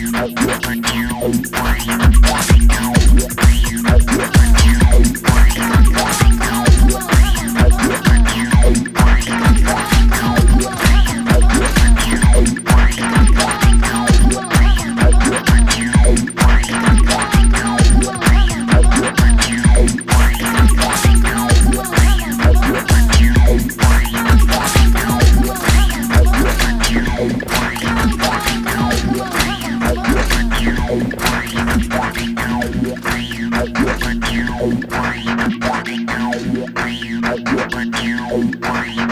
you. are you